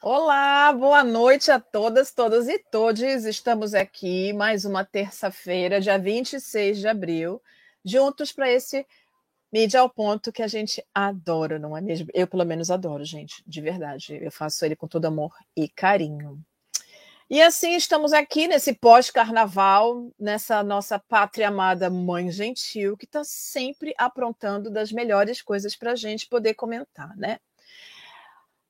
Olá, boa noite a todas, todas e todes. Estamos aqui mais uma terça-feira, dia 26 de abril, juntos para esse mídia ao ponto que a gente adora, não é mesmo? Eu, pelo menos, adoro, gente, de verdade. Eu faço ele com todo amor e carinho. E assim estamos aqui nesse pós-carnaval, nessa nossa pátria amada Mãe Gentil, que está sempre aprontando das melhores coisas para a gente poder comentar, né?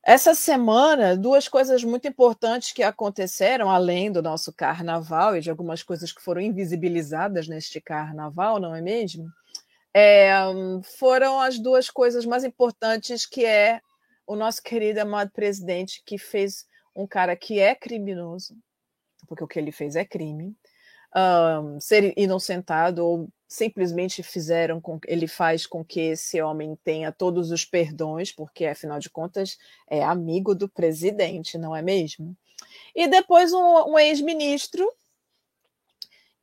Essa semana, duas coisas muito importantes que aconteceram, além do nosso carnaval e de algumas coisas que foram invisibilizadas neste carnaval, não é mesmo? É, foram as duas coisas mais importantes, que é o nosso querido amado presidente, que fez um cara que é criminoso, porque o que ele fez é crime, um, ser inocentado ou simplesmente fizeram com ele faz com que esse homem tenha todos os perdões, porque afinal de contas é amigo do presidente, não é mesmo? E depois um, um ex-ministro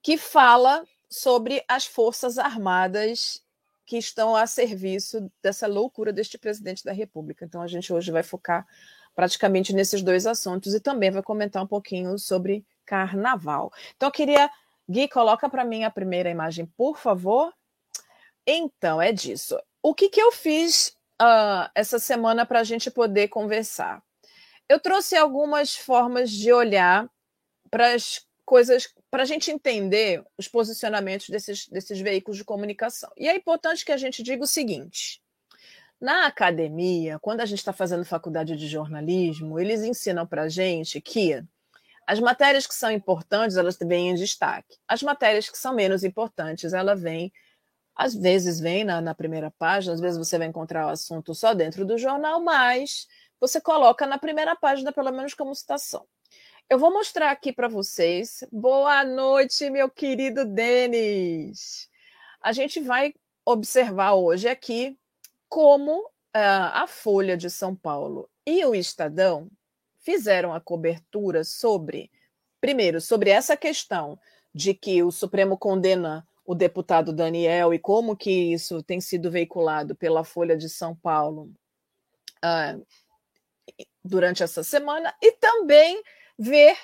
que fala sobre as forças armadas que estão a serviço dessa loucura deste presidente da República. Então a gente hoje vai focar praticamente nesses dois assuntos e também vai comentar um pouquinho sobre carnaval. Então eu queria Gui, coloca para mim a primeira imagem, por favor. Então, é disso. O que, que eu fiz uh, essa semana para a gente poder conversar? Eu trouxe algumas formas de olhar para as coisas, para a gente entender os posicionamentos desses, desses veículos de comunicação. E é importante que a gente diga o seguinte: na academia, quando a gente está fazendo faculdade de jornalismo, eles ensinam para a gente que as matérias que são importantes, elas vêm em destaque. As matérias que são menos importantes, ela vem, às vezes vem na, na primeira página, às vezes você vai encontrar o assunto só dentro do jornal, mas você coloca na primeira página, pelo menos como citação. Eu vou mostrar aqui para vocês. Boa noite, meu querido Denis. A gente vai observar hoje aqui como uh, a Folha de São Paulo e o Estadão fizeram a cobertura sobre, primeiro, sobre essa questão de que o Supremo condena o deputado Daniel e como que isso tem sido veiculado pela Folha de São Paulo uh, durante essa semana, e também ver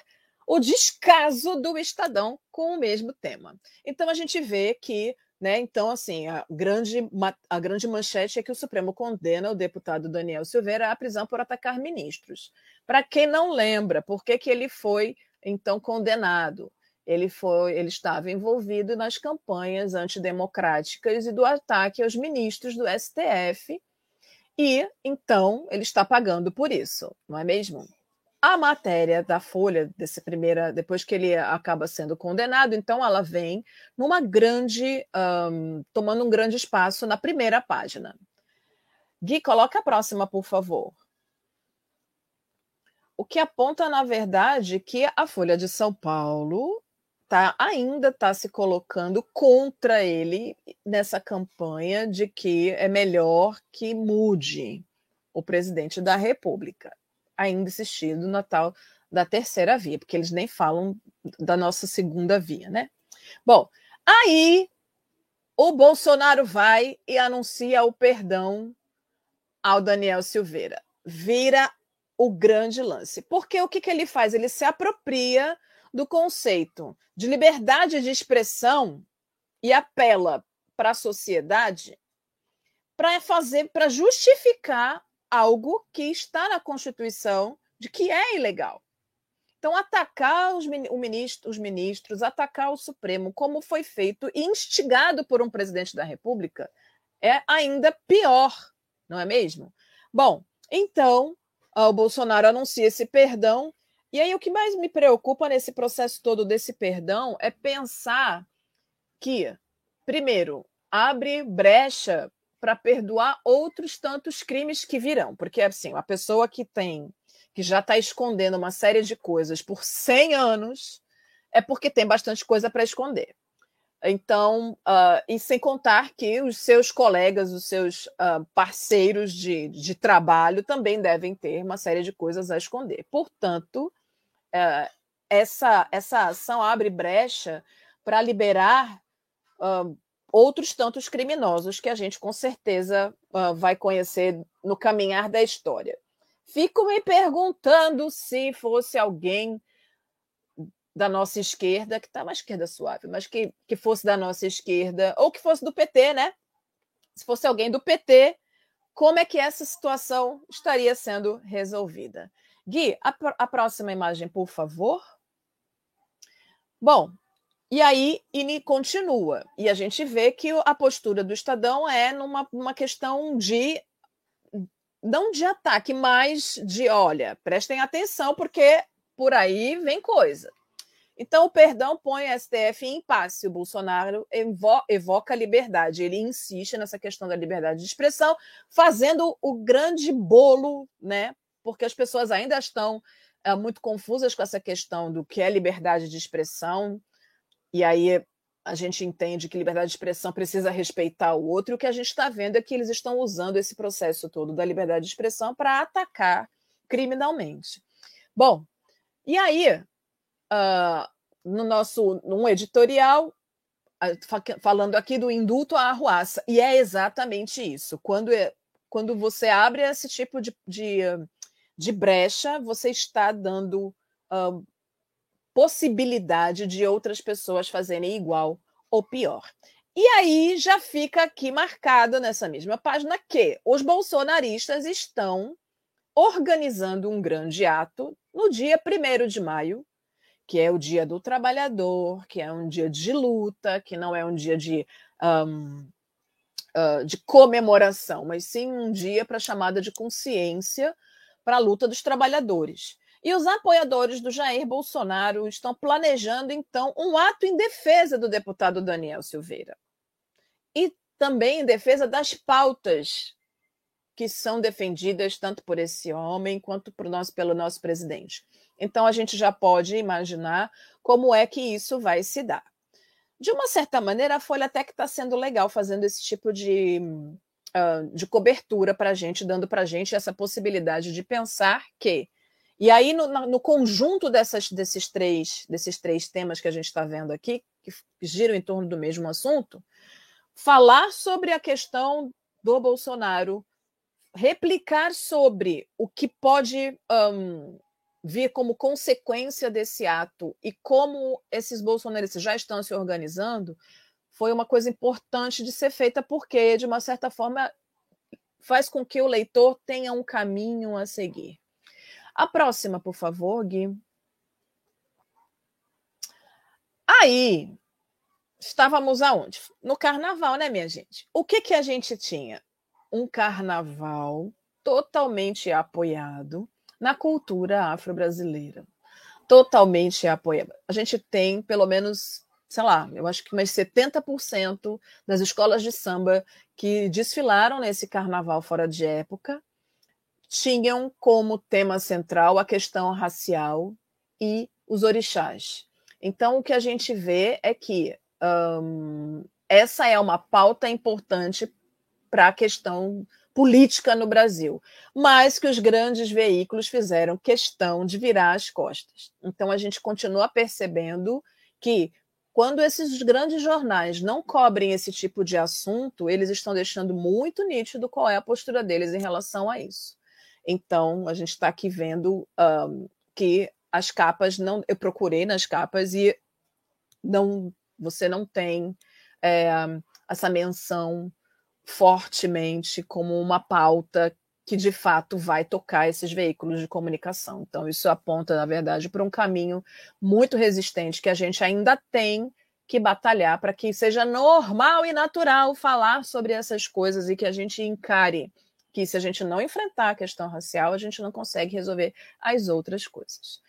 o descaso do Estadão com o mesmo tema. Então a gente vê que né? Então, assim, a grande, a grande manchete é que o Supremo condena o deputado Daniel Silveira à prisão por atacar ministros. Para quem não lembra, por que, que ele foi então condenado? Ele foi, ele estava envolvido nas campanhas antidemocráticas e do ataque aos ministros do STF, e então ele está pagando por isso, não é mesmo? A matéria da Folha, desse primeira, depois que ele acaba sendo condenado, então ela vem numa grande, um, tomando um grande espaço na primeira página. Gui, coloca a próxima, por favor. O que aponta, na verdade, que a Folha de São Paulo tá, ainda está se colocando contra ele nessa campanha de que é melhor que mude o presidente da República ainda insistindo na tal da terceira via, porque eles nem falam da nossa segunda via, né? Bom, aí o Bolsonaro vai e anuncia o perdão ao Daniel Silveira. Vira o grande lance. Porque o que, que ele faz? Ele se apropria do conceito de liberdade de expressão e apela para a sociedade para fazer, para justificar algo que está na Constituição de que é ilegal. Então, atacar os, ministro, os ministros, atacar o Supremo, como foi feito e instigado por um presidente da República, é ainda pior, não é mesmo? Bom, então, o Bolsonaro anuncia esse perdão. E aí, o que mais me preocupa nesse processo todo desse perdão é pensar que, primeiro, abre brecha para perdoar outros tantos crimes que virão. Porque, assim, a pessoa que tem, que já está escondendo uma série de coisas por 100 anos, é porque tem bastante coisa para esconder. Então, uh, e sem contar que os seus colegas, os seus uh, parceiros de, de trabalho também devem ter uma série de coisas a esconder. Portanto, uh, essa, essa ação abre brecha para liberar outros tantos criminosos que a gente com certeza uh, vai conhecer no caminhar da história. Fico me perguntando se fosse alguém da nossa esquerda, que está uma esquerda suave, mas que, que fosse da nossa esquerda, ou que fosse do PT, né? Se fosse alguém do PT, como é que essa situação estaria sendo resolvida? Gui, a, a próxima imagem, por favor. Bom, e aí Ini continua. E a gente vê que a postura do Estadão é numa uma questão de não de ataque, mas de olha, prestem atenção, porque por aí vem coisa. Então, o perdão põe a STF em impasse. O Bolsonaro evo evoca a liberdade. Ele insiste nessa questão da liberdade de expressão, fazendo o grande bolo, né? Porque as pessoas ainda estão é, muito confusas com essa questão do que é liberdade de expressão. E aí a gente entende que liberdade de expressão precisa respeitar o outro, e o que a gente está vendo é que eles estão usando esse processo todo da liberdade de expressão para atacar criminalmente. Bom, e aí, uh, no nosso num editorial, falando aqui do indulto à arruaça, e é exatamente isso. Quando, é, quando você abre esse tipo de, de, de brecha, você está dando uh, possibilidade de outras pessoas fazerem igual ou pior. E aí já fica aqui marcado nessa mesma página que os bolsonaristas estão organizando um grande ato no dia 1 de maio, que é o dia do trabalhador, que é um dia de luta, que não é um dia de, um, uh, de comemoração, mas sim um dia para chamada de consciência para a luta dos trabalhadores. E os apoiadores do Jair Bolsonaro estão planejando, então, um ato em defesa do deputado Daniel Silveira. E também em defesa das pautas que são defendidas tanto por esse homem quanto por nós, pelo nosso presidente. Então, a gente já pode imaginar como é que isso vai se dar. De uma certa maneira, a Folha até que está sendo legal fazendo esse tipo de, uh, de cobertura para a gente, dando para a gente essa possibilidade de pensar que e aí, no, no conjunto dessas, desses, três, desses três temas que a gente está vendo aqui, que giram em torno do mesmo assunto, falar sobre a questão do Bolsonaro, replicar sobre o que pode um, vir como consequência desse ato e como esses bolsonaristas já estão se organizando, foi uma coisa importante de ser feita, porque, de uma certa forma, faz com que o leitor tenha um caminho a seguir. A próxima, por favor, Gui. Aí, estávamos aonde? No carnaval, né, minha gente? O que, que a gente tinha? Um carnaval totalmente apoiado na cultura afro-brasileira. Totalmente apoiado. A gente tem, pelo menos, sei lá, eu acho que mais 70% das escolas de samba que desfilaram nesse carnaval fora de época tinham como tema central a questão racial e os orixás. Então, o que a gente vê é que essa é uma pauta importante para a questão política no Brasil, mas que os grandes veículos fizeram questão de virar as costas. Então, a gente continua percebendo que quando esses grandes jornais não cobrem esse tipo de assunto, eles estão deixando muito nítido qual é a postura deles em relação a isso. Então, a gente está aqui vendo um, que as capas não. Eu procurei nas capas e não você não tem é, essa menção fortemente como uma pauta que de fato vai tocar esses veículos de comunicação. Então, isso aponta, na verdade, para um caminho muito resistente que a gente ainda tem que batalhar para que seja normal e natural falar sobre essas coisas e que a gente encare que se a gente não enfrentar a questão racial, a gente não consegue resolver as outras coisas.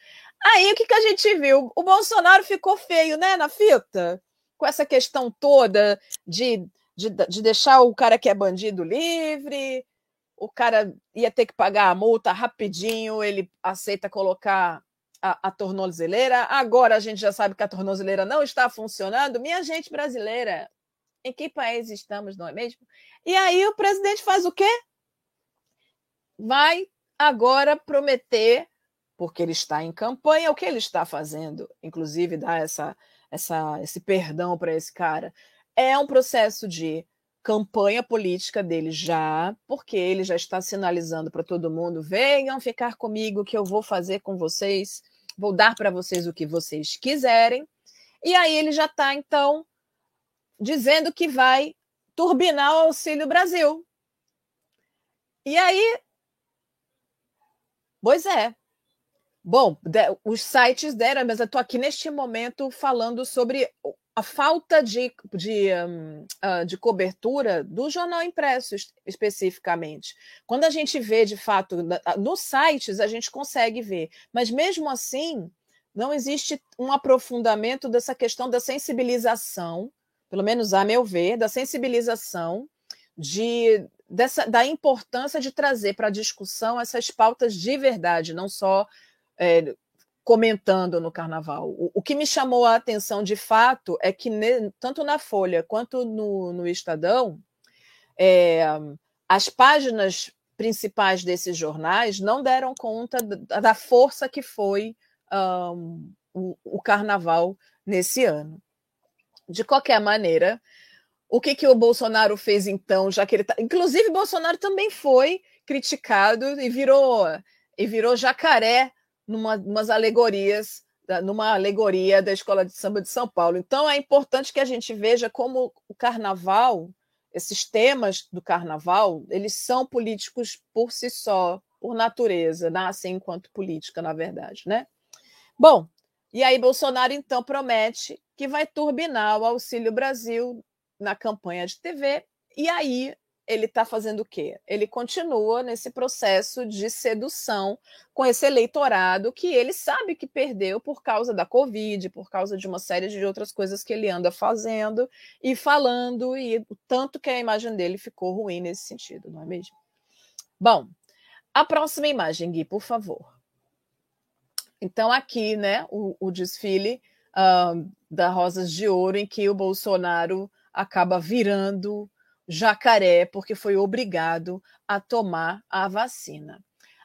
Aí o que, que a gente viu? O Bolsonaro ficou feio, né, na fita, com essa questão toda de, de, de deixar o cara que é bandido livre, o cara ia ter que pagar a multa rapidinho, ele aceita colocar a, a, tornozeleira. Agora a gente já sabe que a tornozeleira não está funcionando. Minha gente brasileira, em que país estamos, não é mesmo? E aí o presidente faz o quê? Vai agora prometer, porque ele está em campanha, o que ele está fazendo, inclusive dar essa, essa, esse perdão para esse cara, é um processo de campanha política dele já, porque ele já está sinalizando para todo mundo: venham ficar comigo, que eu vou fazer com vocês, vou dar para vocês o que vocês quiserem. E aí ele já está, então, dizendo que vai turbinar o Auxílio Brasil. E aí. Pois é. Bom, os sites deram, mas eu estou aqui neste momento falando sobre a falta de, de, um, uh, de cobertura do jornal impresso especificamente. Quando a gente vê, de fato, nos sites, a gente consegue ver, mas mesmo assim, não existe um aprofundamento dessa questão da sensibilização, pelo menos a meu ver, da sensibilização de, dessa, da importância de trazer para a discussão essas pautas de verdade, não só é, comentando no carnaval. O, o, que me chamou a atenção de fato é que, ne, tanto na Folha quanto no, no Estadão, é, as páginas principais desses jornais não deram conta da, da força que foi um, o, o, carnaval nesse ano. De qualquer maneira, o que, que o Bolsonaro fez então, já que ele tá. Inclusive, Bolsonaro também foi criticado e virou e virou jacaré numa umas alegorias, numa alegoria da Escola de Samba de São Paulo. Então é importante que a gente veja como o carnaval, esses temas do carnaval, eles são políticos por si só, por natureza, nascem enquanto política, na verdade, né? Bom, e aí Bolsonaro então promete que vai turbinar o Auxílio Brasil na campanha de TV, e aí ele está fazendo o quê? Ele continua nesse processo de sedução com esse eleitorado que ele sabe que perdeu por causa da Covid, por causa de uma série de outras coisas que ele anda fazendo e falando, e o tanto que a imagem dele ficou ruim nesse sentido, não é mesmo? Bom, a próxima imagem, Gui, por favor. Então, aqui, né, o, o desfile uh, da Rosas de Ouro, em que o Bolsonaro acaba virando jacaré porque foi obrigado a tomar a vacina.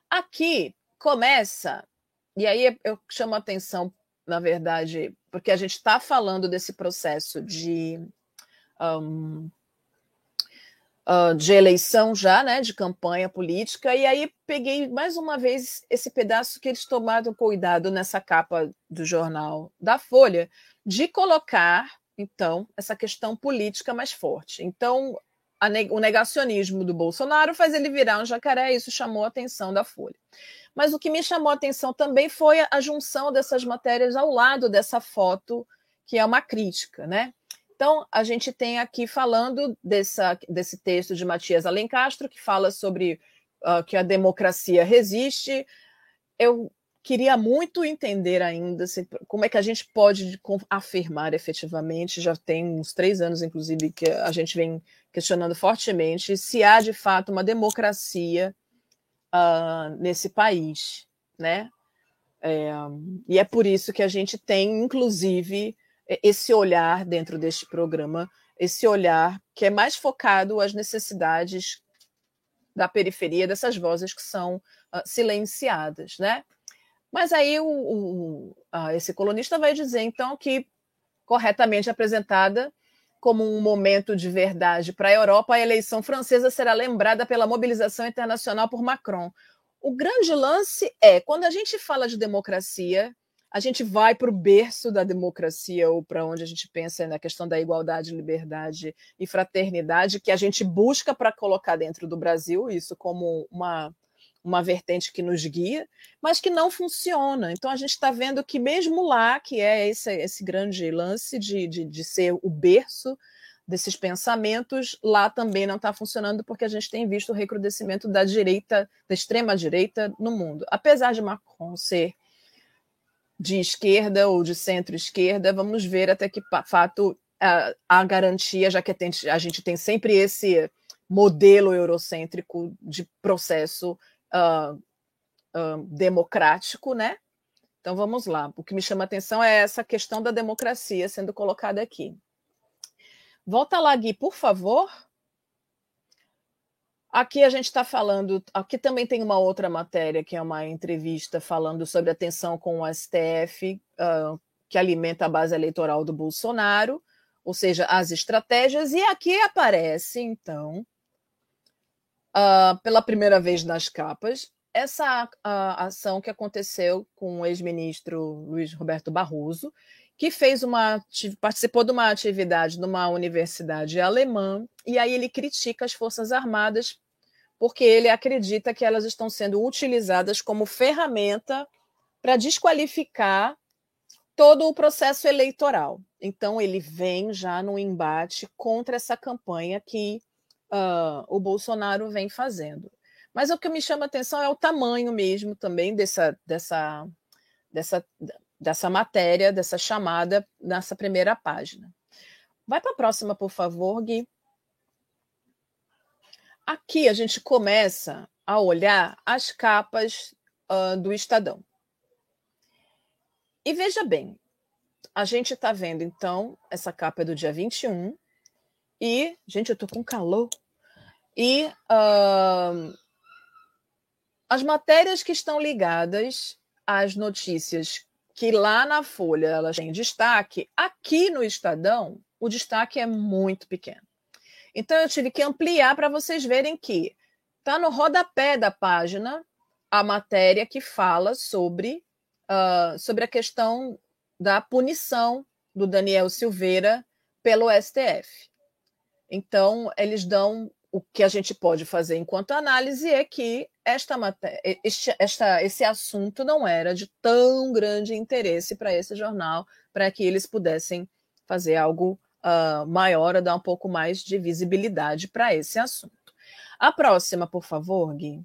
Aqui começa, e aí eu chamo a atenção, na verdade, porque a gente está falando desse processo de, um, uh, de eleição já, né, de campanha política, e aí peguei mais uma vez esse pedaço que eles tomaram cuidado nessa capa do jornal da Folha, de colocar então, essa questão política mais forte. Então, o negacionismo do Bolsonaro faz ele virar um jacaré, isso chamou a atenção da Folha. Mas o que me chamou a atenção também foi a junção dessas matérias ao lado dessa foto, que é uma crítica, né? Então, a gente tem aqui falando dessa, desse texto de Matias Alencastro, que fala sobre uh, que a democracia resiste. Eu queria muito entender ainda se, como é que a gente pode afirmar efetivamente, já tem uns três anos, inclusive, que a gente vem questionando fortemente, se há de fato uma democracia uh, nesse país, né? É, e é por isso que a gente tem, inclusive, esse olhar dentro deste programa, esse olhar que é mais focado às necessidades da periferia, dessas vozes que são uh, silenciadas, né? Mas aí o, o, esse colunista vai dizer, então, que corretamente apresentada como um momento de verdade para a Europa, a eleição francesa será lembrada pela mobilização internacional por Macron. O grande lance é, quando a gente fala de democracia, a gente vai para o berço da democracia, ou para onde a gente pensa na questão da igualdade, liberdade e fraternidade, que a gente busca para colocar dentro do Brasil, isso como uma uma vertente que nos guia, mas que não funciona. Então a gente está vendo que mesmo lá, que é esse, esse grande lance de, de, de ser o berço desses pensamentos, lá também não está funcionando, porque a gente tem visto o recrudescimento da direita, da extrema-direita no mundo. Apesar de Macron ser de esquerda ou de centro-esquerda, vamos ver até que fato a garantia, já que a gente tem sempre esse modelo eurocêntrico de processo uh, uh, democrático, né? Então vamos lá. O que me chama a atenção é essa questão da democracia sendo colocada aqui. Volta lá, Gui, por favor. Aqui a gente está falando. Aqui também tem uma outra matéria, que é uma entrevista falando sobre a tensão com o STF, uh, que alimenta a base eleitoral do Bolsonaro. ou seja, as estratégias, e aqui aparece, então, uh, pela primeira vez nas capas, essa ação que aconteceu com o ex-ministro Luiz Roberto Barroso, que fez uma participou de uma atividade numa universidade alemã e aí ele critica as forças armadas porque ele acredita que elas estão sendo utilizadas como ferramenta para desqualificar todo o processo eleitoral. Então ele vem já no embate contra essa campanha que uh, o Bolsonaro vem fazendo. Mas o que me chama atenção é o tamanho mesmo também dessa, dessa, dessa, dessa matéria, dessa chamada nessa primeira página. Vai para a próxima, por favor, Gui. Aqui a gente começa a olhar as capas uh, do Estadão. E veja bem, a gente está vendo, então, essa capa é do dia 21. E, gente, eu estou com calor. E uh, as matérias que estão ligadas às notícias que lá na Folha elas têm destaque, aqui no Estadão o destaque é muito pequeno. Então eu tive que ampliar para vocês verem que está no rodapé da página a matéria que fala sobre, uh, sobre a questão da punição do Daniel Silveira pelo STF. Então, eles dão o que a gente pode fazer enquanto análise é que esta, este, esta, esse assunto não era de tão grande interesse para esse jornal, para que eles pudessem fazer algo uh, maior, dar um pouco mais de visibilidade para esse assunto. A próxima, por favor, Gui.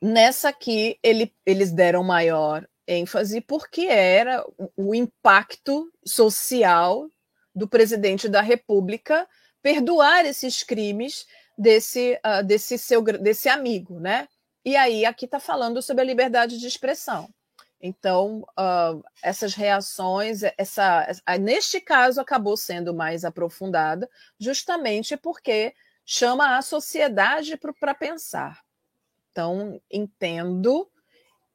Nessa aqui, ele, eles deram maior ênfase porque era o impacto social do presidente da República perdoar esses crimes desse, uh, desse seu desse amigo, né? E aí aqui está falando sobre a liberdade de expressão. Então, uh, essas reações, essa, essa, neste caso, acabou sendo mais aprofundada, justamente porque chama a sociedade para pensar. Então, entendo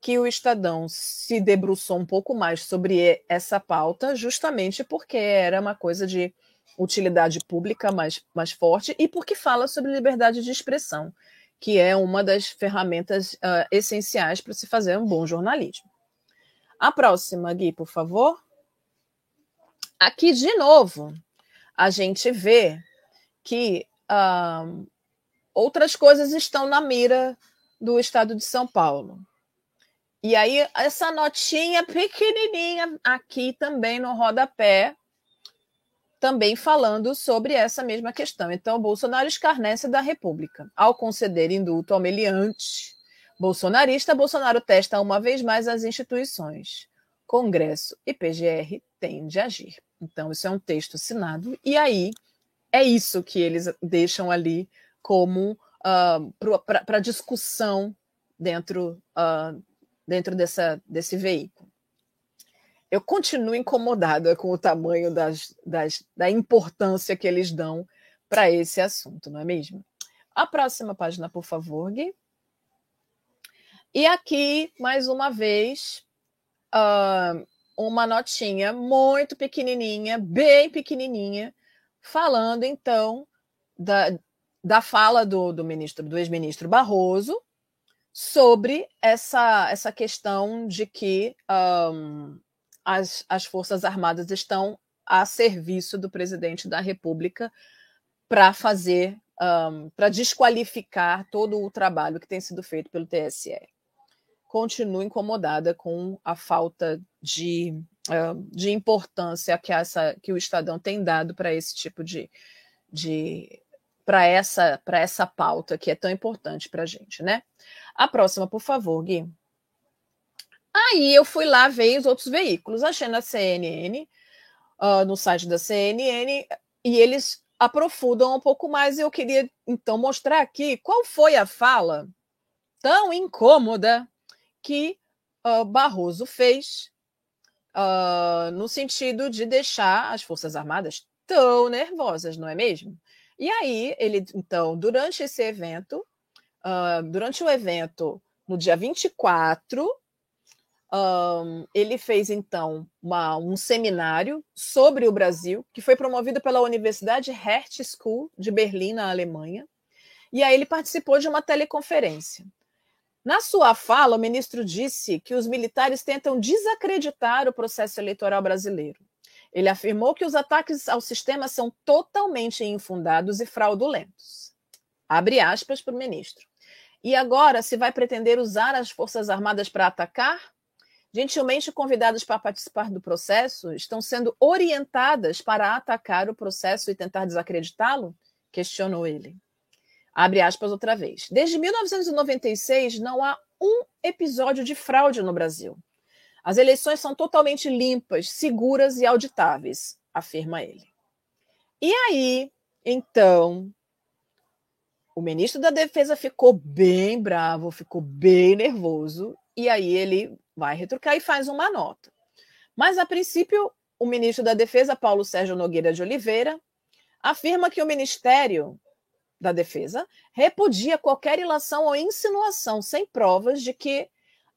que o Estadão se debruçou um pouco mais sobre essa pauta, justamente porque era uma coisa de utilidade pública mais, mais forte e porque fala sobre liberdade de expressão, que é uma das ferramentas uh, essenciais para se fazer um bom jornalismo. A próxima, Gui, por favor. Aqui, de novo, a gente vê que uh, outras coisas estão na mira do estado de São Paulo. E aí, essa notinha pequenininha aqui também no rodapé, também falando sobre essa mesma questão. Então, Bolsonaro escarnece da República. Ao conceder indulto ao meliante bolsonarista, Bolsonaro testa uma vez mais as instituições. Congresso e PGR têm de agir. Então, isso é um texto assinado, e aí é isso que eles deixam ali como uh, ah, para discussão dentro, uh, dentro dessa, desse veículo eu continuo incomodada com o tamanho das, das, da importância que eles dão para esse assunto, não é mesmo? A próxima página, por favor, Gui. E aqui, mais uma vez, uh, uma notinha muito pequenininha, bem pequenininha, falando então da, da fala do, do ministro, do ex-ministro Barroso, sobre essa, essa questão de que um, as, as Forças Armadas estão a serviço do presidente da República para fazer, um, para desqualificar todo o trabalho que tem sido feito pelo TSE. Continuo incomodada com a falta de, uh, de importância que, essa, que o Estadão tem dado para esse tipo de. de para essa, essa pauta que é tão importante para a gente, né? A próxima, por favor, Gui. Aí eu fui lá ver os outros veículos, achei na CNN, uh, ah, no site da CNN, e eles aprofundam um pouco mais. E eu queria então mostrar aqui qual foi a fala tão incômoda que uh, Barroso fez uh, no sentido de deixar as Forças Armadas tão nervosas, não é mesmo? E aí, ele, então, durante esse evento, uh, durante o evento, no dia 24, um, ele fez então uma, um seminário sobre o Brasil, que foi promovido pela Universidade Hertz School de Berlim, na Alemanha. E aí ele participou de uma teleconferência. Na sua fala, o ministro disse que os militares tentam desacreditar o processo eleitoral brasileiro. Ele afirmou que os ataques ao sistema são totalmente infundados e fraudulentos. Abre aspas para o ministro. E agora se vai pretender usar as Forças Armadas para atacar? gentilmente convidadas para participar do processo, estão sendo orientadas para atacar o processo e tentar desacreditá-lo? Questionou ele. Abre aspas outra vez. Desde 1996, não há um episódio de fraude no Brasil. As eleições são totalmente limpas, seguras e auditáveis, afirma ele. E aí, então, o ministro da Defesa ficou bem bravo, ficou bem nervoso, e aí ele vai retrucar e faz uma nota. Mas, a princípio, o ministro da Defesa, Paulo Sérgio Nogueira de Oliveira, afirma que o Ministério da Defesa repudia qualquer ilação ou insinuação sem provas de que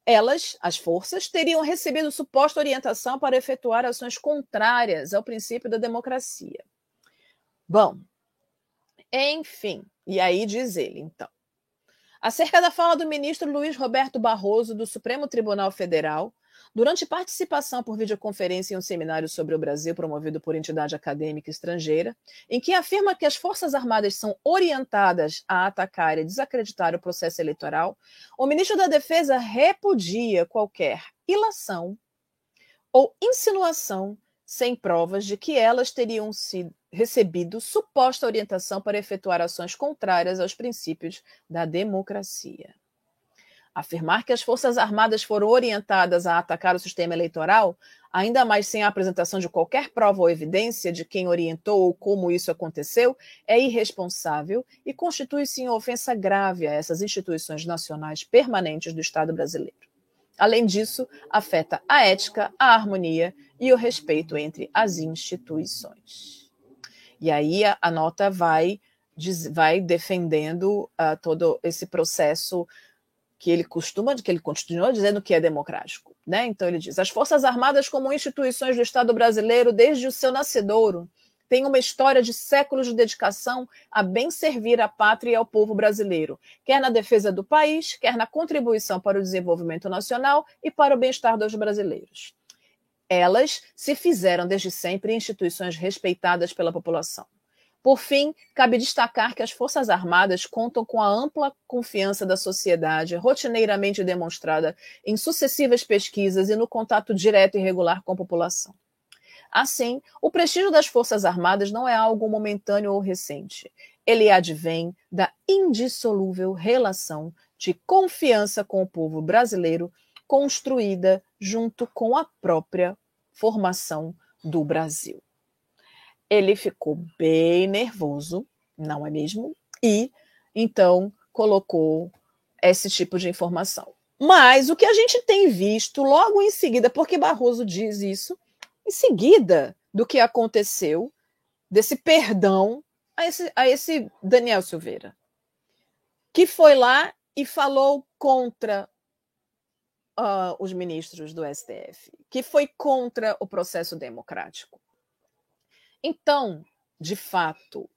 elas, as forças, teriam recebido suposta orientação para efetuar ações contrárias ao princípio da democracia. Bom, enfim, e aí diz ele, então. Acerca da fala do ministro Luiz Roberto Barroso, do Supremo Tribunal Federal, durante participação por videoconferência em um seminário sobre o Brasil promovido por entidade acadêmica estrangeira, em que afirma que as Forças Armadas são orientadas a atacar e desacreditar o processo eleitoral, o ministro da Defesa repudia qualquer ilação ou insinuação sem provas de que elas teriam sido recebido suposta orientação para efetuar ações contrárias aos princípios da democracia. Afirmar que as Forças Armadas foram orientadas a atacar o sistema eleitoral, ainda mais sem a apresentação de qualquer prova ou evidência de quem orientou ou como isso aconteceu, é irresponsável e constitui-se em ofensa grave a essas instituições nacionais permanentes do Estado brasileiro. Além disso, afeta a ética, a harmonia e o respeito entre as instituições. E aí a, a nota vai, diz, vai defendendo uh, todo esse processo que ele costuma, que ele continua dizendo que é democrático. Né? Então ele diz: as Forças Armadas, como instituições do Estado brasileiro, desde o seu nascedouro, têm uma história de séculos de dedicação a bem servir à pátria e ao povo brasileiro, quer na defesa do país, quer na contribuição para o desenvolvimento nacional e para o bem-estar dos brasileiros elas se fizeram desde sempre instituições respeitadas pela população. Por fim, cabe destacar que as Forças Armadas contam com a ampla confiança da sociedade, rotineiramente demonstrada em sucessivas pesquisas e no contato direto e regular com a população. Assim, o prestígio das Forças Armadas não é algo momentâneo ou recente. Ele advém da indissolúvel relação de confiança com o povo brasileiro construída junto com a própria formação do Brasil. Ele ficou bem nervoso, não é mesmo? E então colocou esse tipo de informação. Mas o que a gente tem visto logo em seguida, porque Barroso diz isso, em seguida do que aconteceu, desse perdão a esse, a esse Daniel Silveira, que foi lá e falou contra uh, os ministros do STF, que foi contra o processo democrático. Então, de fato,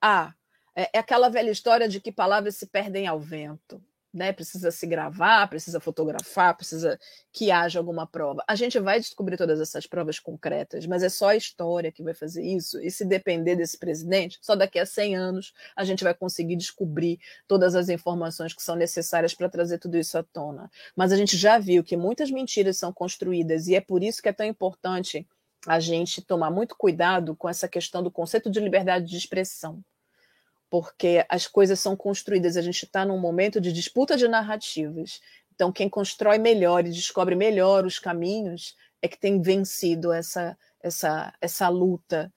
há é, é aquela velha história de que palavras se perdem ao vento né? Precisa se gravar, precisa fotografar, precisa que haja alguma prova. A gente vai descobrir todas essas provas concretas, mas é só a história que vai fazer isso. E se depender desse presidente, só daqui a 100 anos a gente vai conseguir descobrir todas as informações que são necessárias para trazer tudo isso à tona. Mas a gente já viu que muitas mentiras são construídas e é por isso que é tão importante a gente tomar muito cuidado com essa questão do conceito de liberdade de expressão porque as coisas são construídas, a gente está num momento de disputa de narrativas. Então, quem constrói melhor e descobre melhor os caminhos é que tem vencido essa, essa, essa luta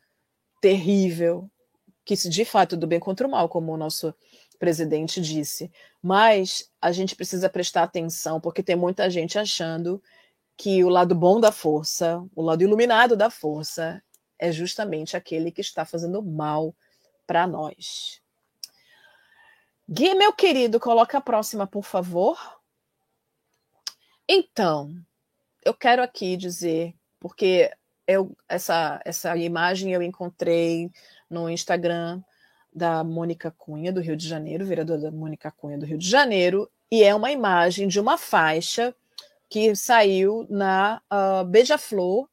terrível, que de fato do bem contra o mal, como o nosso presidente disse. Mas a gente precisa prestar atenção, porque tem muita gente achando que o lado bom da força, o lado iluminado da força, é justamente aquele que está fazendo mal para nós. Gui, meu querido, coloca a próxima, por favor. Então, eu quero aqui dizer, porque eu, essa, essa imagem eu encontrei no Instagram da Mônica Cunha, do Rio de Janeiro, vereadora Mônica Cunha, do Rio de Janeiro, e é uma imagem de uma faixa que saiu na uh, Beija-Flor,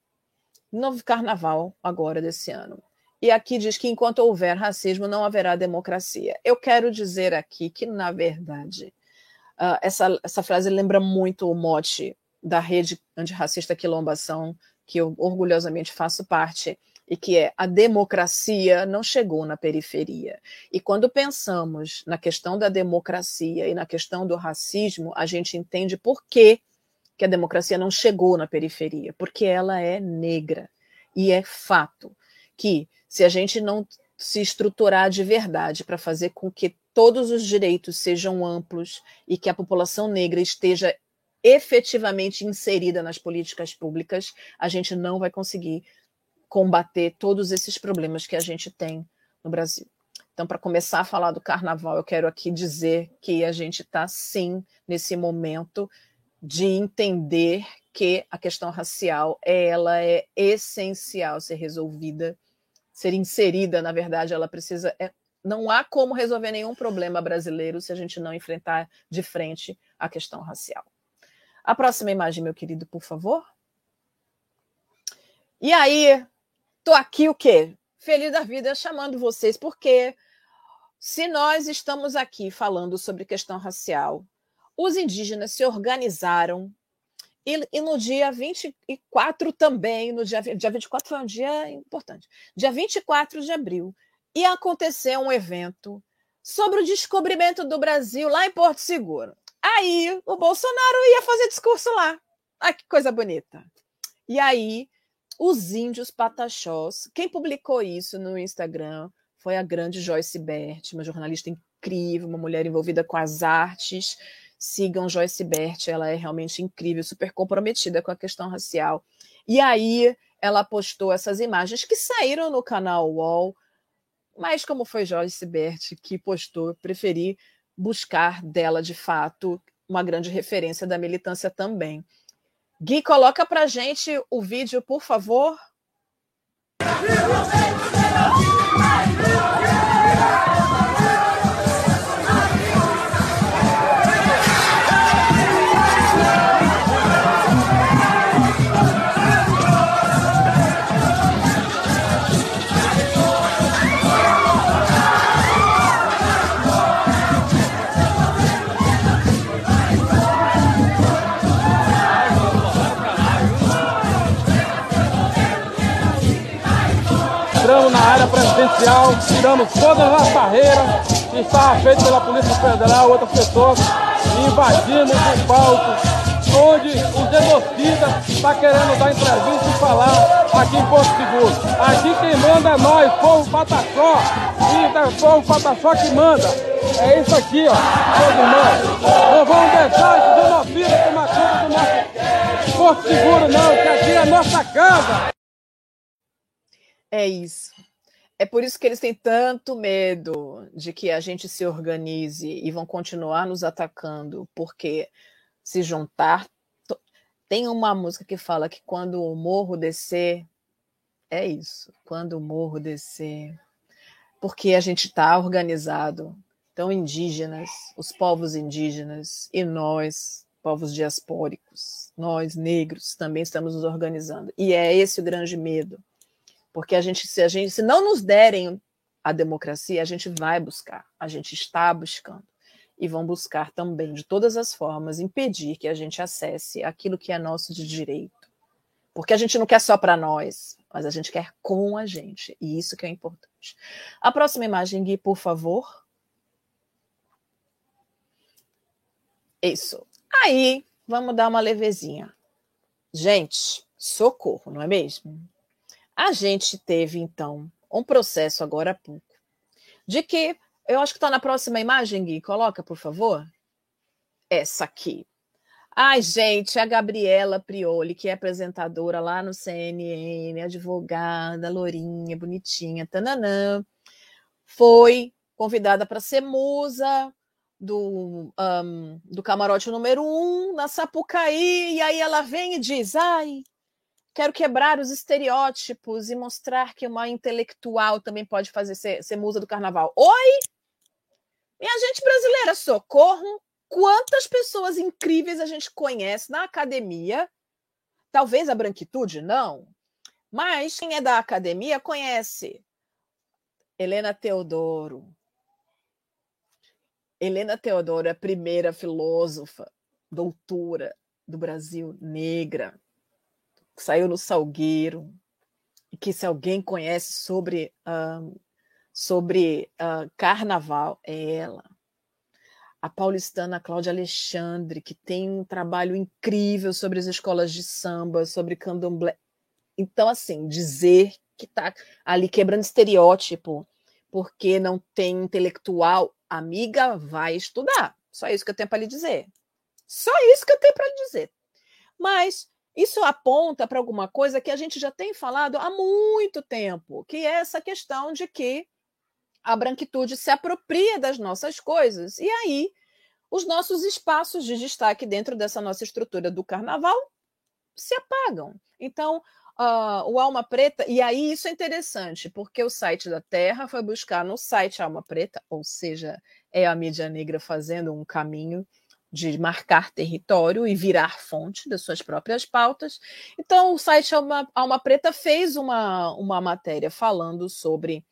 no Carnaval agora desse ano. E aqui diz que enquanto houver racismo, não haverá democracia. Eu quero dizer aqui que, na verdade, uh, essa, essa frase lembra muito o mote da rede antirracista Quilombação, que eu orgulhosamente faço parte, e que é a democracia não chegou na periferia. E quando pensamos na questão da democracia e na questão do racismo, a gente entende por que, que a democracia não chegou na periferia, porque ela é negra. E é fato que se a gente não se estruturar de verdade para fazer com que todos os direitos sejam amplos e que a população negra esteja efetivamente inserida nas políticas públicas, a gente não vai conseguir combater todos esses problemas que a gente tem no Brasil. Então, para começar a falar do carnaval, eu quero aqui dizer que a gente está, sim, nesse momento de entender que a questão racial ela é essencial ser resolvida, ser inserida, na verdade, ela precisa. É, não há como resolver nenhum problema brasileiro se a gente não enfrentar de frente a questão racial. A próxima imagem, meu querido, por favor. E aí, Tô aqui o quê? Feliz da vida chamando vocês, porque se nós estamos aqui falando sobre questão racial, os indígenas se organizaram e, e, no dia 24 também, no dia, dia 24 foi um dia importante, dia 24 de abril, ia acontecer um evento sobre o descobrimento do Brasil lá em Porto Seguro. Aí o Bolsonaro ia fazer discurso lá. Ah, que coisa bonita. E aí os índios pataxós. Quem publicou isso no Instagram foi a grande Joyce Bert, uma jornalista incrível, uma mulher envolvida com as artes. Sigam Joyce Bert, ela é realmente incrível, super comprometida com a questão racial. E aí ela postou essas imagens que saíram no canal UOL, mas como foi Joyce Bert que postou, preferi buscar dela de fato uma grande referência da militância também. Gui, coloca pra gente o vídeo, por favor. Tiramos todas as barreiras que estavam feitas pela Polícia Federal, outras pessoas, e invadimos o palco onde o genocida está querendo dar entrevista e falar aqui em Porto Seguro. Aqui quem manda é nós, povo Pataxó, e é povo Pataxó que manda. É isso aqui, ó, meus irmãos. Não vamos deixar esse genocida tomar conta do nosso Porto Seguro, não, que aqui é a nossa casa. É isso. É por isso que eles têm tanto medo de que a gente se organize e vão continuar nos atacando, porque se juntar. Tem uma música que fala que quando o morro descer, é isso, quando o morro descer, porque a gente está organizado. Então, indígenas, os povos indígenas e nós, povos diaspóricos, nós negros, também estamos nos organizando. E é esse o grande medo porque a gente, se a gente, se não nos derem a democracia, a gente vai buscar, a gente está buscando e vão buscar também de todas as formas impedir que a gente acesse aquilo que é nosso de direito. Porque a gente não quer só para nós, mas a gente quer com a gente, e isso que é importante. A próxima imagem, Gui, por favor. Isso. Aí, vamos dar uma levezinha. Gente, socorro, não é mesmo? A gente teve, então, um processo agora há pouco, de que, eu acho que está na próxima imagem, Gui, coloca, por favor. Essa aqui. Ai, gente, a Gabriela Prioli, que é apresentadora lá no CNN, advogada, lourinha, bonitinha, tananã, foi convidada para ser musa do, um, do camarote número um, na Sapucaí, e aí ela vem e diz: Ai, quero quebrar os estereótipos e mostrar que uma intelectual também pode fazer ser, ser musa do carnaval. Oi! Minha gente brasileira, socorro! Quantas pessoas incríveis a gente conhece na academia? Talvez a branquitude não, mas quem é da academia conhece Helena Teodoro, Helena Teodoro é a primeira filósofa, doutora do Brasil, negra, que saiu no Salgueiro, e que se alguém conhece sobre, uh, sobre uh, carnaval, é ela. A paulistana Cláudia Alexandre, que tem um trabalho incrível sobre as escolas de samba, sobre candomblé. Então, assim, dizer que está ali quebrando estereótipo, porque não tem intelectual Amiga, vai estudar. Só isso que eu tenho para lhe dizer. Só isso que eu tenho para lhe dizer. Mas isso aponta para alguma coisa que a gente já tem falado há muito tempo, que é essa questão de que a branquitude se apropria das nossas coisas e aí os nossos espaços de destaque dentro dessa nossa estrutura do carnaval se apagam. Então, uh, o Alma Preta, e aí isso é interessante, porque o site da Terra foi buscar no site Alma Preta, ou seja, é a mídia negra fazendo um caminho de marcar território e virar fonte das suas próprias pautas. Então, o site Alma, Alma Preta fez uma, uma matéria falando sobre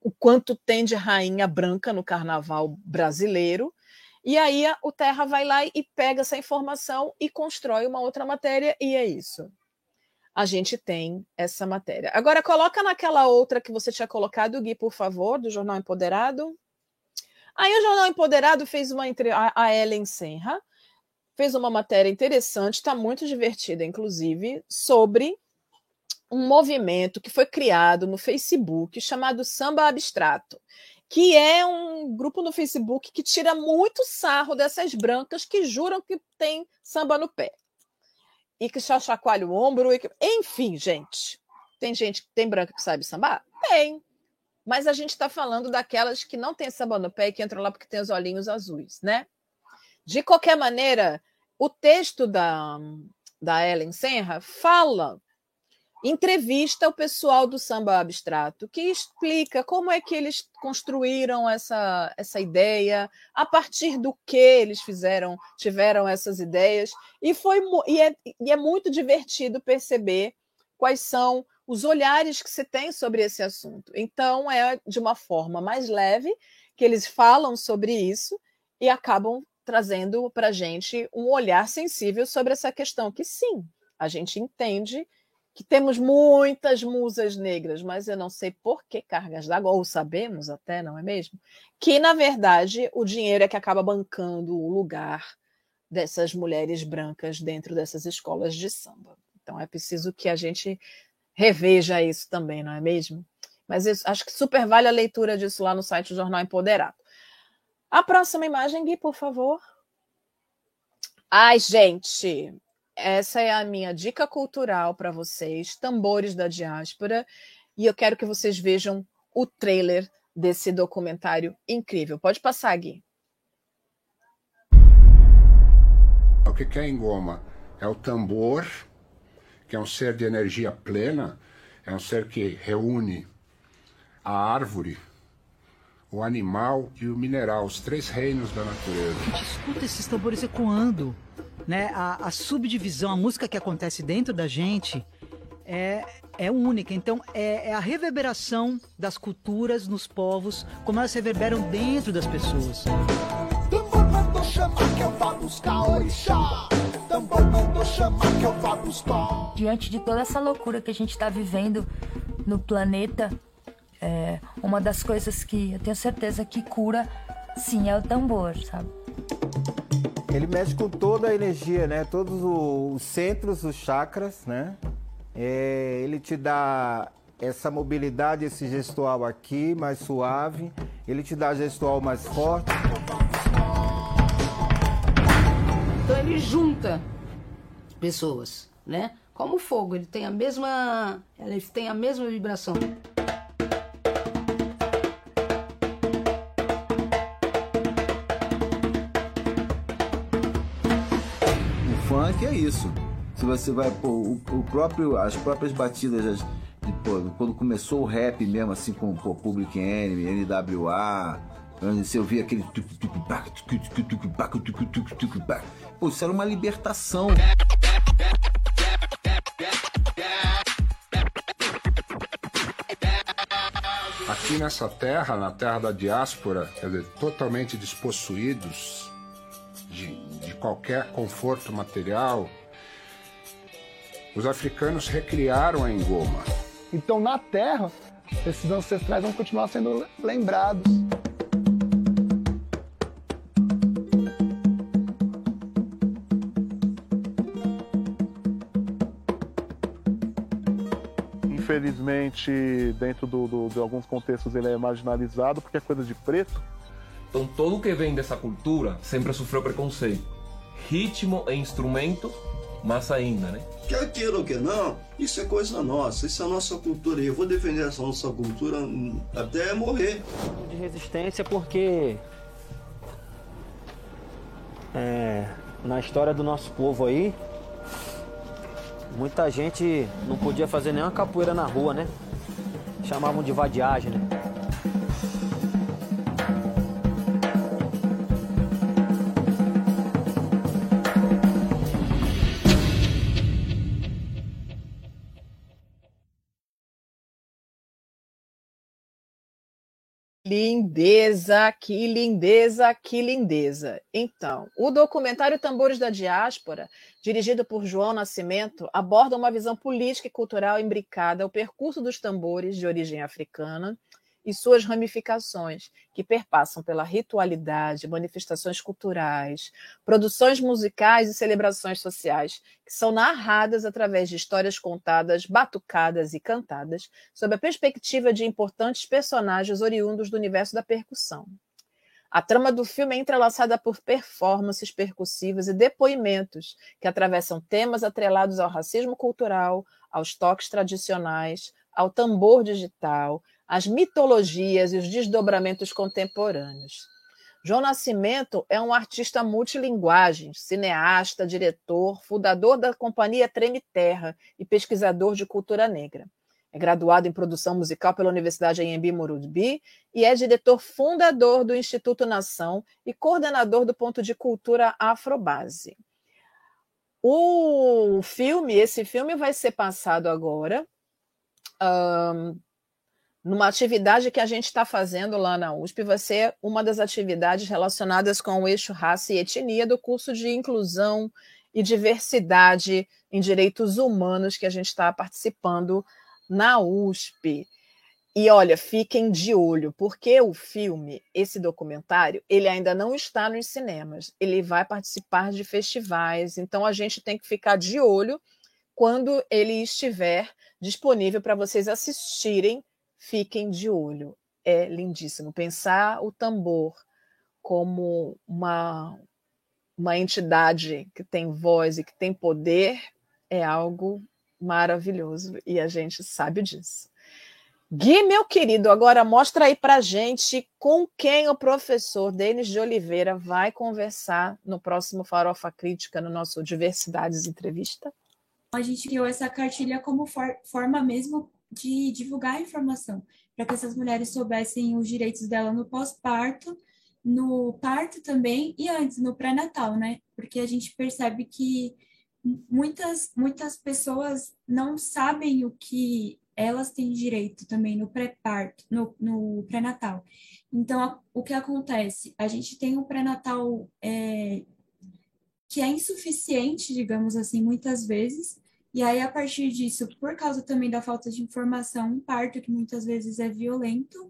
o quanto tem de rainha branca no carnaval brasileiro. E aí o Terra vai lá e pega essa informação e constrói uma outra matéria, e é isso a gente tem essa matéria. Agora, coloca naquela outra que você tinha colocado, Gui, por favor, do Jornal Empoderado. Aí o Jornal Empoderado fez uma entre a Ellen Senra fez uma matéria interessante, está muito divertida, inclusive, sobre um movimento que foi criado no Facebook chamado Samba Abstrato, que é um grupo no Facebook que tira muito sarro dessas brancas que juram que tem samba no pé e que só chacoalha o ombro. Que... Enfim, gente. Tem gente tem branca que sabe sambar? Tem. Mas a gente está falando daquelas que não tem samba no pé e que entram lá porque tem os olhinhos azuis, né? De qualquer maneira, o texto da, da Ellen Senra fala entrevista o pessoal do samba abstrato, que explica como é que eles construíram essa, essa ideia, a partir do que eles fizeram, tiveram essas ideias, e foi e é, e é muito divertido perceber quais são os olhares que se tem sobre esse assunto. Então, é de uma forma mais leve que eles falam sobre isso e acabam trazendo para a gente um olhar sensível sobre essa questão, que sim, a gente entende que temos muitas musas negras, mas eu não sei por que cargas d'água, ou sabemos até, não é mesmo? Que, na verdade, o dinheiro é que acaba bancando o lugar dessas mulheres brancas dentro dessas escolas de samba. Então é preciso que a gente reveja isso também, não é mesmo? Mas isso, acho que super vale a leitura disso lá no site do Jornal Empoderado. A próxima imagem, Gui, por favor. Ai, gente, essa é a minha dica cultural para vocês, tambores da diáspora, e eu quero que vocês vejam o trailer desse documentário incrível. Pode passar, Gui. O que é engoma? É o tambor, que é um ser de energia plena, é um ser que reúne a árvore, o animal e o mineral, os três reinos da natureza. Escuta esses tambores ecoando né? A, a subdivisão, a música que acontece dentro da gente é, é única. Então, é, é, a reverberação das culturas nos povos, como elas reverberam dentro das pessoas. Diante de toda essa loucura que a gente está vivendo no planeta, é, uma das coisas que eu tenho certeza que cura, sim, é o tambor, sabe? Ele mexe com toda a energia, né? Todos os centros, os chakras, né? É, ele te dá essa mobilidade, esse gestual aqui, mais suave. Ele te dá gestual mais forte. Então ele junta pessoas, né? Como o fogo, ele tem a mesma, ele tem a mesma vibração. O funk é isso. Se você vai pô, o, o próprio, as próprias batidas, as, de, pô, quando começou o rap mesmo assim com o Public Enemy, NWA, você ouvia aquele. Pô, isso era uma libertação. Aqui nessa terra, na terra da diáspora, quer dizer, totalmente despossuídos de, de qualquer conforto material, os africanos recriaram a engoma. Então, na terra, esses ancestrais vão continuar sendo lembrados. Infelizmente, dentro do, do, de alguns contextos, ele é marginalizado porque é coisa de preto. Então, todo que vem dessa cultura sempre sofreu preconceito. Ritmo e instrumento, mais ainda, né? Quer queira ou quer não, isso é coisa nossa, isso é a nossa cultura. E eu vou defender essa nossa cultura até morrer. De resistência porque é, na história do nosso povo aí, Muita gente não podia fazer nenhuma capoeira na rua, né? Chamavam de vadiagem, né? Lindeza, que lindeza, que lindeza. Então, o documentário Tambores da Diáspora, dirigido por João Nascimento, aborda uma visão política e cultural imbricada ao percurso dos tambores de origem africana e suas ramificações, que perpassam pela ritualidade, manifestações culturais, produções musicais e celebrações sociais, que são narradas através de histórias contadas, batucadas e cantadas, sob a perspectiva de importantes personagens oriundos do universo da percussão. A trama do filme é entrelaçada por performances percussivas e depoimentos que atravessam temas atrelados ao racismo cultural, aos toques tradicionais, ao tambor digital, as mitologias e os desdobramentos contemporâneos. João Nascimento é um artista multilinguagem, cineasta, diretor, fundador da companhia Treme Terra e pesquisador de cultura negra. É graduado em produção musical pela Universidade Anhembi Morumbi e é diretor fundador do Instituto Nação e coordenador do Ponto de Cultura Afrobase. O filme, esse filme vai ser passado agora um, numa atividade que a gente está fazendo lá na USP, vai ser uma das atividades relacionadas com o eixo raça e etnia do curso de inclusão e diversidade em direitos humanos que a gente está participando na USP. E olha, fiquem de olho, porque o filme, esse documentário, ele ainda não está nos cinemas, ele vai participar de festivais, então a gente tem que ficar de olho quando ele estiver disponível para vocês assistirem fiquem de olho. É lindíssimo. Pensar o tambor como uma, uma entidade que tem voz e que tem poder é algo maravilhoso e a gente sabe disso. Gui, meu querido, agora mostra aí para gente com quem o professor Denis de Oliveira vai conversar no próximo Farofa Crítica, no nosso Diversidades Entrevista. A gente criou essa cartilha como for forma mesmo de divulgar a informação, para que essas mulheres soubessem os direitos dela no pós-parto, no parto também e antes, no pré-natal, né? Porque a gente percebe que muitas, muitas pessoas não sabem o que elas têm direito também no pré-parto, no, no pré-natal. Então, o que acontece? A gente tem um pré-natal é, que é insuficiente, digamos assim, muitas vezes, e aí, a partir disso, por causa também da falta de informação, um parto que muitas vezes é violento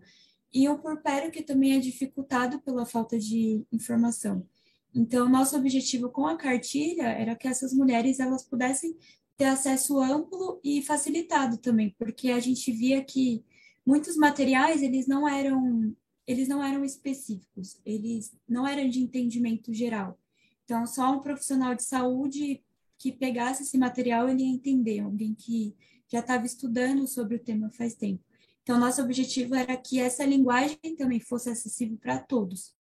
e um porpério que também é dificultado pela falta de informação. Então, nosso objetivo com a cartilha era que essas mulheres elas pudessem ter acesso amplo e facilitado também, porque a gente via que muitos materiais eles não eram eles não eram específicos, eles não eram de entendimento geral. Então, só um profissional de saúde que pegasse esse material ele ia entender, alguém que já estava estudando sobre o tema faz tempo. Então, nosso objetivo era que essa linguagem também fosse acessível para todos.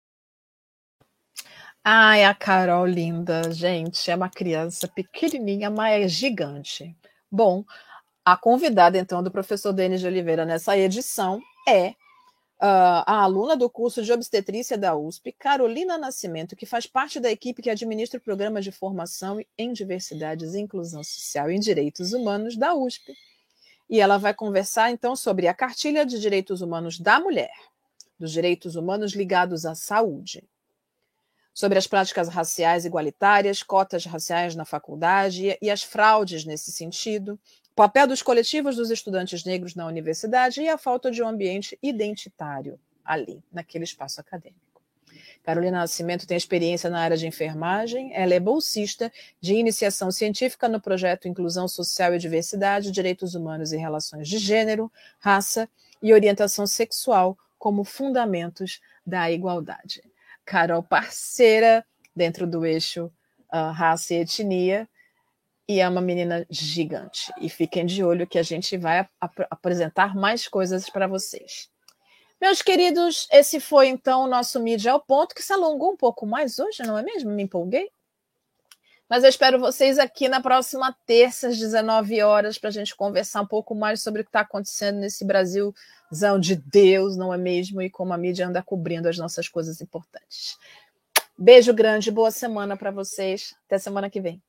Ai, a Carol linda, gente, é uma criança pequenininha, mas é gigante. Bom, a convidada então do professor Denis de Oliveira nessa edição é Uh, a aluna do curso de obstetrícia da USP, Carolina Nascimento, que faz parte da equipe que administra o programa de formação em diversidades e inclusão social em direitos humanos da USP. E ela vai conversar então sobre a cartilha de direitos humanos da mulher, dos direitos humanos ligados à saúde, sobre as práticas raciais igualitárias, cotas raciais na faculdade e as fraudes nesse sentido, papel dos coletivos dos estudantes negros na universidade e a falta de um ambiente identitário ali, naquele espaço acadêmico. Carolina Nascimento tem experiência na área de enfermagem, ela é bolsista de iniciação científica no projeto Inclusão Social e Diversidade, Direitos Humanos e Relações de Gênero, Raça e Orientação Sexual como fundamentos da igualdade. Carol, parceira dentro do eixo uh, raça e etnia, e é uma menina gigante. E fiquem de olho que a gente vai ap apresentar mais coisas para vocês. Meus queridos, esse foi então o nosso Mídia ao Ponto, que se alongou um pouco mais hoje, não é mesmo? Me empolguei. Mas eu espero vocês aqui na próxima terça, às 19 horas, para a gente conversar um pouco mais sobre o que está acontecendo nesse Brasilzão de Deus, não é mesmo? E como a mídia anda cobrindo as nossas coisas importantes. Beijo grande, boa semana para vocês. Até semana que vem.